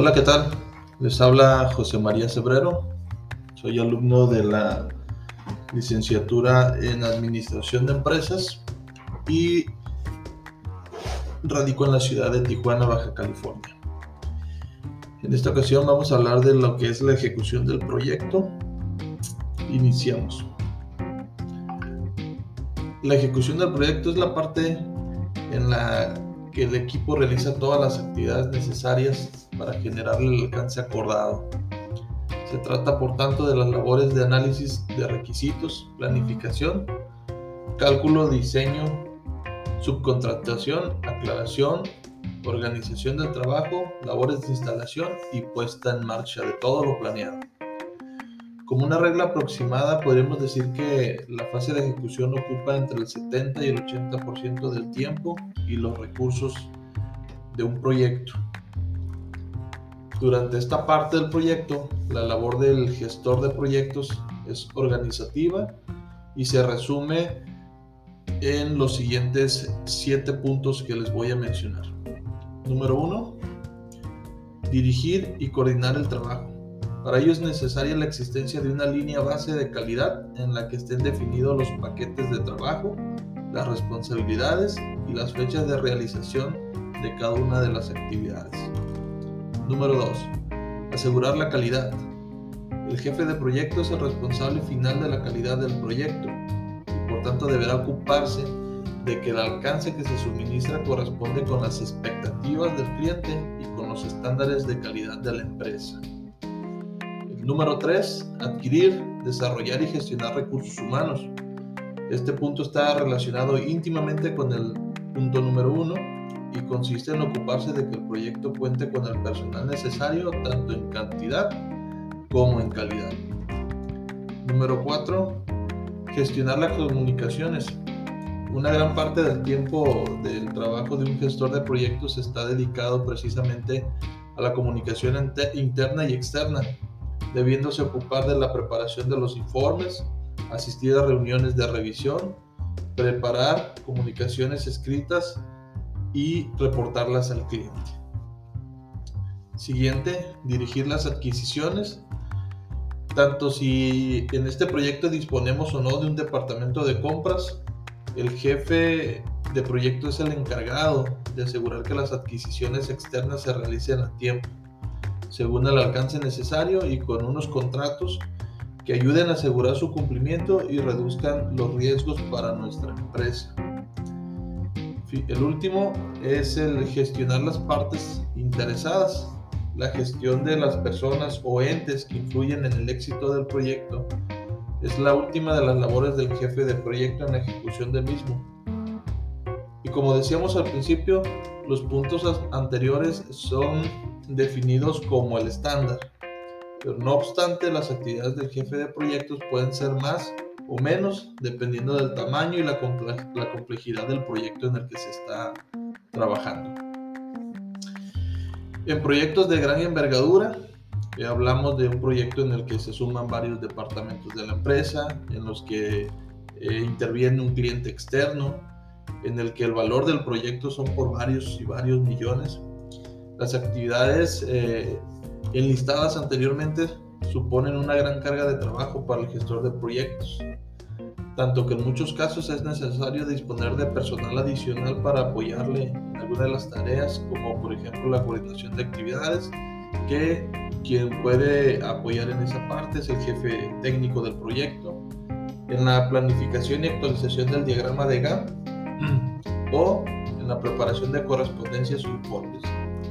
Hola, ¿qué tal? Les habla José María Cebrero. Soy alumno de la licenciatura en Administración de Empresas y radico en la ciudad de Tijuana, Baja California. En esta ocasión vamos a hablar de lo que es la ejecución del proyecto. Iniciamos. La ejecución del proyecto es la parte en la el equipo realiza todas las actividades necesarias para generar el alcance acordado. Se trata por tanto de las labores de análisis de requisitos, planificación, cálculo, diseño, subcontratación, aclaración, organización del trabajo, labores de instalación y puesta en marcha de todo lo planeado. Como una regla aproximada, podríamos decir que la fase de ejecución ocupa entre el 70 y el 80% del tiempo y los recursos de un proyecto. Durante esta parte del proyecto, la labor del gestor de proyectos es organizativa y se resume en los siguientes siete puntos que les voy a mencionar. Número uno, dirigir y coordinar el trabajo. Para ello es necesaria la existencia de una línea base de calidad en la que estén definidos los paquetes de trabajo, las responsabilidades y las fechas de realización de cada una de las actividades. Número 2. Asegurar la calidad. El jefe de proyecto es el responsable final de la calidad del proyecto y por tanto deberá ocuparse de que el alcance que se suministra corresponde con las expectativas del cliente y con los estándares de calidad de la empresa. Número 3. Adquirir, desarrollar y gestionar recursos humanos. Este punto está relacionado íntimamente con el punto número 1 y consiste en ocuparse de que el proyecto cuente con el personal necesario tanto en cantidad como en calidad. Número 4. Gestionar las comunicaciones. Una gran parte del tiempo del trabajo de un gestor de proyectos está dedicado precisamente a la comunicación interna y externa, debiéndose ocupar de la preparación de los informes, asistir a reuniones de revisión, preparar comunicaciones escritas y reportarlas al cliente. Siguiente, dirigir las adquisiciones. Tanto si en este proyecto disponemos o no de un departamento de compras, el jefe de proyecto es el encargado de asegurar que las adquisiciones externas se realicen a tiempo según el alcance necesario y con unos contratos que ayuden a asegurar su cumplimiento y reduzcan los riesgos para nuestra empresa. El último es el gestionar las partes interesadas, la gestión de las personas o entes que influyen en el éxito del proyecto. Es la última de las labores del jefe de proyecto en la ejecución del mismo. Y como decíamos al principio, los puntos anteriores son definidos como el estándar, pero no obstante las actividades del jefe de proyectos pueden ser más o menos dependiendo del tamaño y la, complejidad del proyecto en el que se está trabajando. En proyectos de gran envergadura, eh, hablamos de un proyecto en el que se suman varios departamentos de la empresa, en los que eh, interviene un cliente externo, en el que el valor del proyecto son por varios y varios millones las actividades eh, enlistadas anteriormente suponen una gran carga de trabajo para el gestor de proyectos, tanto que en muchos casos es necesario disponer de personal adicional para apoyarle en alguna de las tareas, como por ejemplo la coordinación de actividades, que quien puede apoyar en esa parte es el jefe técnico del proyecto, en la planificación y actualización del diagrama de GAN o en la preparación de correspondencias o informes.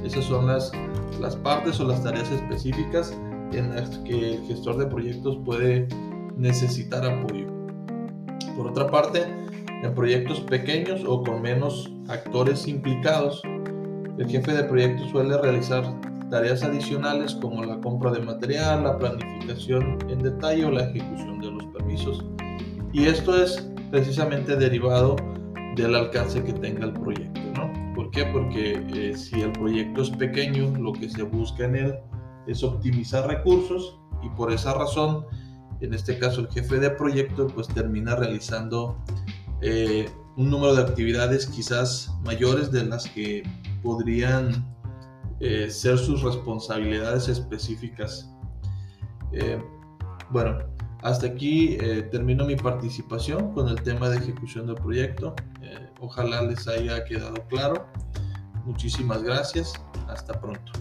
Esas son las, las partes o las tareas específicas en las que el gestor de proyectos puede necesitar apoyo. Por otra parte, en proyectos pequeños o con menos actores implicados, el jefe de proyecto suele realizar tareas adicionales como la compra de material, la planificación en detalle o la ejecución de los permisos. Y esto es precisamente derivado del alcance que tenga el proyecto. ¿Por qué? Porque eh, si el proyecto es pequeño, lo que se busca en él es optimizar recursos y por esa razón, en este caso el jefe de proyecto, pues termina realizando eh, un número de actividades quizás mayores de las que podrían eh, ser sus responsabilidades específicas. Bueno, hasta aquí eh, termino mi participación con el tema de ejecución del proyecto. ojalá les haya quedado claro. Muchísimas gracias. Hasta pronto.